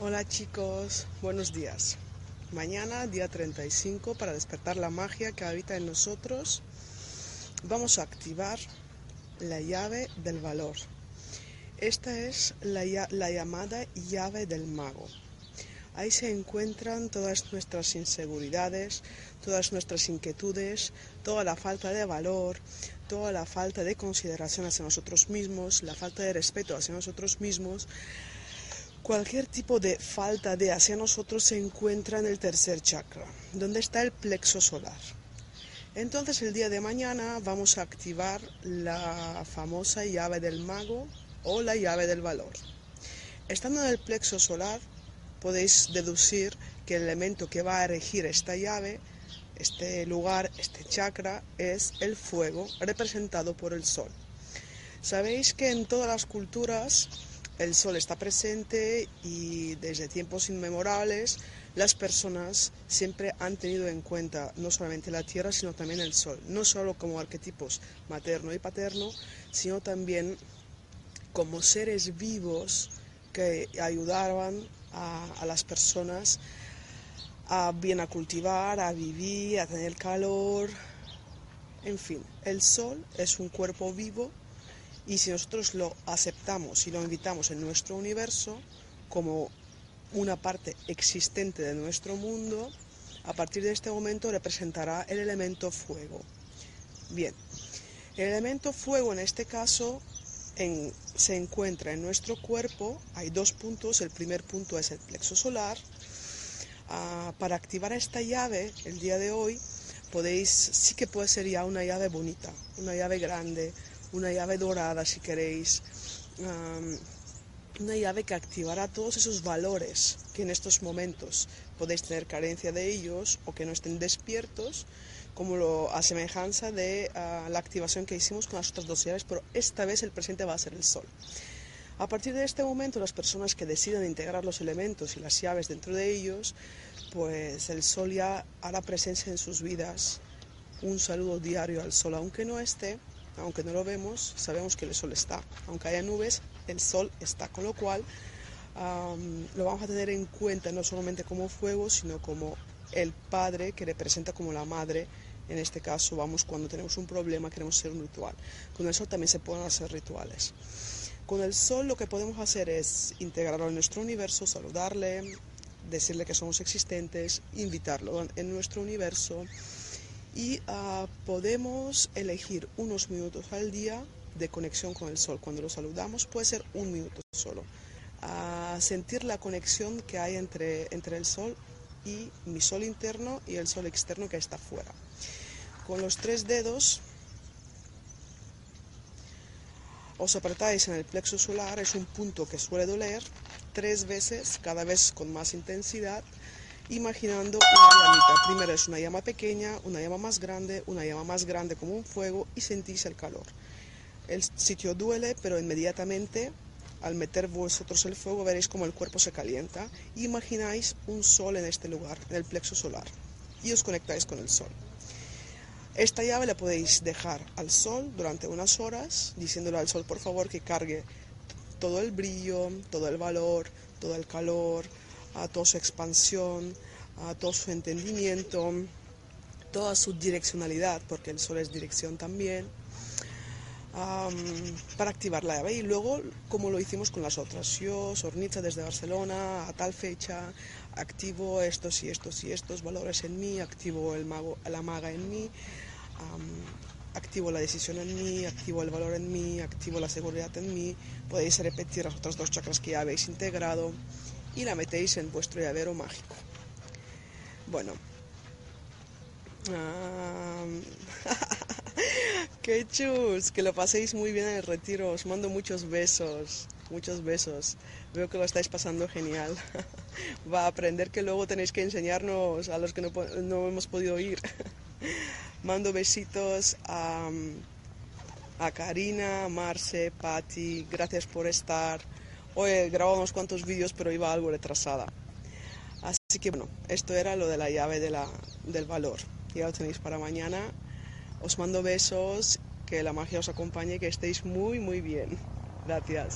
Hola chicos, buenos días. Mañana, día 35, para despertar la magia que habita en nosotros, vamos a activar la llave del valor. Esta es la, la llamada llave del mago. Ahí se encuentran todas nuestras inseguridades, todas nuestras inquietudes, toda la falta de valor, toda la falta de consideración hacia nosotros mismos, la falta de respeto hacia nosotros mismos, Cualquier tipo de falta de hacia nosotros se encuentra en el tercer chakra, donde está el plexo solar. Entonces el día de mañana vamos a activar la famosa llave del mago o la llave del valor. Estando en el plexo solar, podéis deducir que el elemento que va a regir esta llave, este lugar, este chakra, es el fuego representado por el sol. Sabéis que en todas las culturas el sol está presente y desde tiempos inmemorables las personas siempre han tenido en cuenta no solamente la tierra, sino también el sol, no solo como arquetipos materno y paterno, sino también como seres vivos que ayudaban a, las personas a bien a cultivar, a vivir, a tener calor, en fin, el sol es un cuerpo vivo y si nosotros lo aceptamos y lo invitamos en nuestro universo como una parte existente de nuestro mundo, a partir de este momento representará el elemento fuego. Bien, el elemento fuego en este caso se encuentra en nuestro cuerpo, hay dos puntos, el primer punto es el plexo solar. Ah, para activar esta llave el día de hoy, podéis, sí que puede ser ya una llave bonita, una llave grande, una llave dorada si queréis, una llave que activará todos esos valores que en estos momentos podéis tener carencia de ellos o que no estén despiertos, como lo, a semejanza de ah, la activación que hicimos con las otras dos llaves, pero esta vez el presente va a ser el sol. A partir de este momento, las personas que decidan integrar los elementos y las llaves dentro de ellos, pues el sol ya hará presencia en sus vidas. Un saludo diario al sol, aunque no esté, aunque no lo vemos, sabemos que el sol está. Aunque haya nubes, el sol está. Con lo cual, lo vamos a tener en cuenta no solamente como fuego, sino como el padre que representa como la madre. En este caso, vamos cuando tenemos un problema, queremos hacer un ritual. Con el sol también se pueden hacer rituales. Con el sol lo que podemos hacer es integrarlo en nuestro universo, saludarle, decirle que somos existentes, invitarlo en nuestro universo y ah, podemos elegir unos minutos al día de conexión con el sol. Cuando lo saludamos puede ser un minuto solo. A sentir la conexión que hay entre, entre el sol y mi sol interno y el sol externo que está fuera. Con los tres dedos os apretáis en el plexo solar, es un punto que suele doler tres veces, cada vez con más intensidad imaginando una llamita. Primero es una llama pequeña, una llama más grande, una llama más grande como un fuego y sentís el calor. El sitio duele, pero inmediatamente al meter vosotros el fuego veréis como el cuerpo se calienta. Imagináis un sol en este lugar, en el plexo solar, y os conectáis con el sol. Esta llave la podéis dejar al sol durante unas horas, diciéndole al sol por favor que cargue todo el brillo, todo el valor, todo el calor, a toda su expansión, a todo su entendimiento, toda su direccionalidad, porque el sol es dirección también, para activar la llave. Y luego, como lo hicimos con las otras, yo, Sornitza desde Barcelona, a tal fecha, activo estos y estos y estos valores en mí, activo el mago, la maga en mí, activo la decisión en mí, activo el valor en mí, activo la seguridad en mí. Podéis repetir las otras dos chakras que ya habéis integrado y la metéis en vuestro llavero mágico. Bueno. ¡Qué chus! Que lo paséis muy bien en el retiro. Os mando muchos besos. Muchos besos. Veo que lo estáis pasando genial. Va a aprender que luego tenéis que enseñarnos a los que no, no hemos podido ir. Mando besitos a, a Karina, Marce, Patti. Gracias por estar. Hoy grabado unos cuantos vídeos, pero iba algo retrasada. Así que bueno, esto era lo de la llave de la, del valor. Ya lo tenéis para mañana. Os mando besos, que la magia os acompañe, que estéis muy, muy bien. Gracias.